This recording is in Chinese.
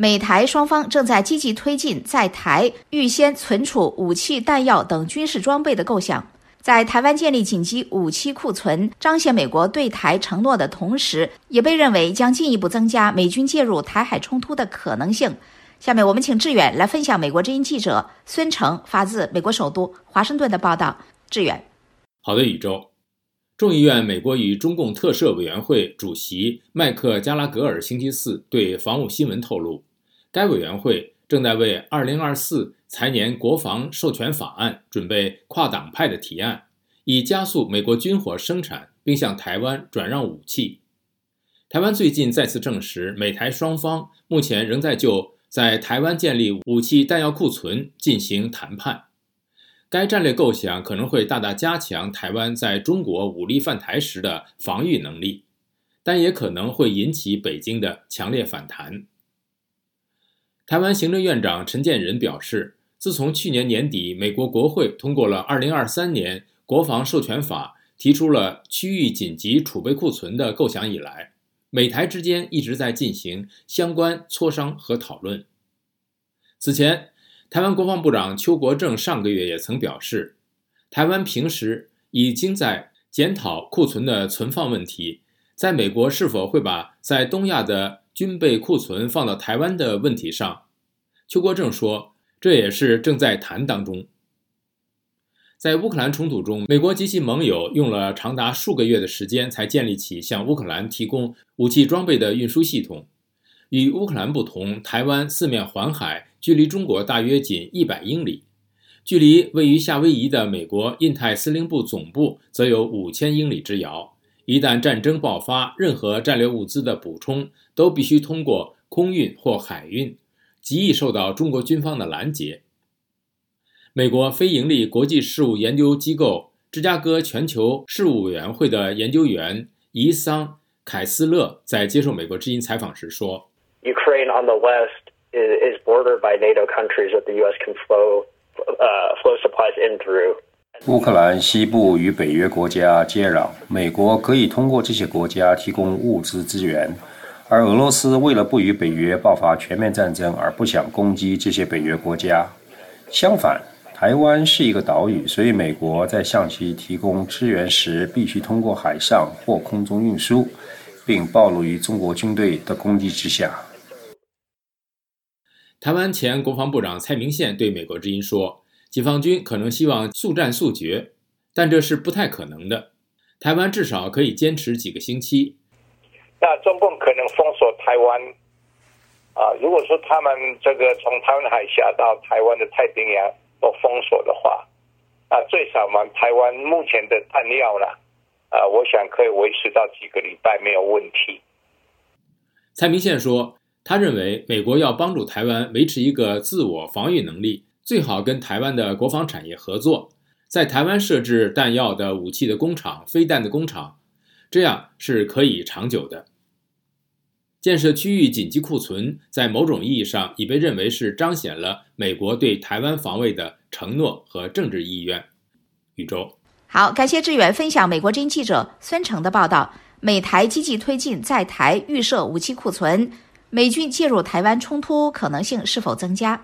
美台双方正在积极推进在台预先存储武器弹药等军事装备的构想。在台湾建立紧急武器库存，彰显美国对台承诺的同时，也被认为将进一步增加美军介入台海冲突的可能性。下面我们请志远来分享美国之音记者孙成发自美国首都华盛顿的报道。志远，好的，宇宙。众议院美国与中共特赦委员会主席麦克加拉格尔星期四对防务新闻透露，该委员会正在为二零二四。财年国防授权法案准备跨党派的提案，以加速美国军火生产，并向台湾转让武器。台湾最近再次证实，美台双方目前仍在就在台湾建立武器弹药库存进行谈判。该战略构想可能会大大加强台湾在中国武力犯台时的防御能力，但也可能会引起北京的强烈反弹。台湾行政院长陈建仁表示。自从去年年底，美国国会通过了《二零二三年国防授权法》，提出了区域紧急储备库存的构想以来，美台之间一直在进行相关磋商和讨论。此前，台湾国防部长邱国正上个月也曾表示，台湾平时已经在检讨库存的存放问题，在美国是否会把在东亚的军备库存放到台湾的问题上，邱国正说。这也是正在谈当中。在乌克兰冲突中，美国及其盟友用了长达数个月的时间才建立起向乌克兰提供武器装备的运输系统。与乌克兰不同，台湾四面环海，距离中国大约仅一百英里；距离位于夏威夷的美国印太司令部总部则有五千英里之遥。一旦战争爆发，任何战略物资的补充都必须通过空运或海运。极易受到中国军方的拦截。美国非营利国际事务研究机构芝加哥全球事务委员会的研究员伊桑·凯斯勒在接受美国之音采访时说：“Ukraine on the west is bordered by NATO countries that the U.S. can flow, uh, flow supplies in through.” 乌克兰西部与北约国家接壤，美国可以通过这些国家提供物资资源。而俄罗斯为了不与北约爆发全面战争而不想攻击这些北约国家。相反，台湾是一个岛屿，所以美国在向其提供支援时必须通过海上或空中运输，并暴露于中国军队的攻击之下。台湾前国防部长蔡明宪对美国之音说：“解放军可能希望速战速决，但这是不太可能的。台湾至少可以坚持几个星期。”那中共可能封锁台湾啊？如果说他们这个从台湾海峡到台湾的太平洋都封锁的话，啊最少嘛，台湾目前的弹药呢，啊，我想可以维持到几个礼拜没有问题。蔡明宪说，他认为美国要帮助台湾维持一个自我防御能力，最好跟台湾的国防产业合作，在台湾设置弹药的武器的工厂、飞弹的工厂，这样是可以长久的。建设区域紧急库存，在某种意义上已被认为是彰显了美国对台湾防卫的承诺和政治意愿。宇宙，好，感谢志远分享美国军记者孙成的报道。美台积极推进在台预设武器库存，美军介入台湾冲突可能性是否增加？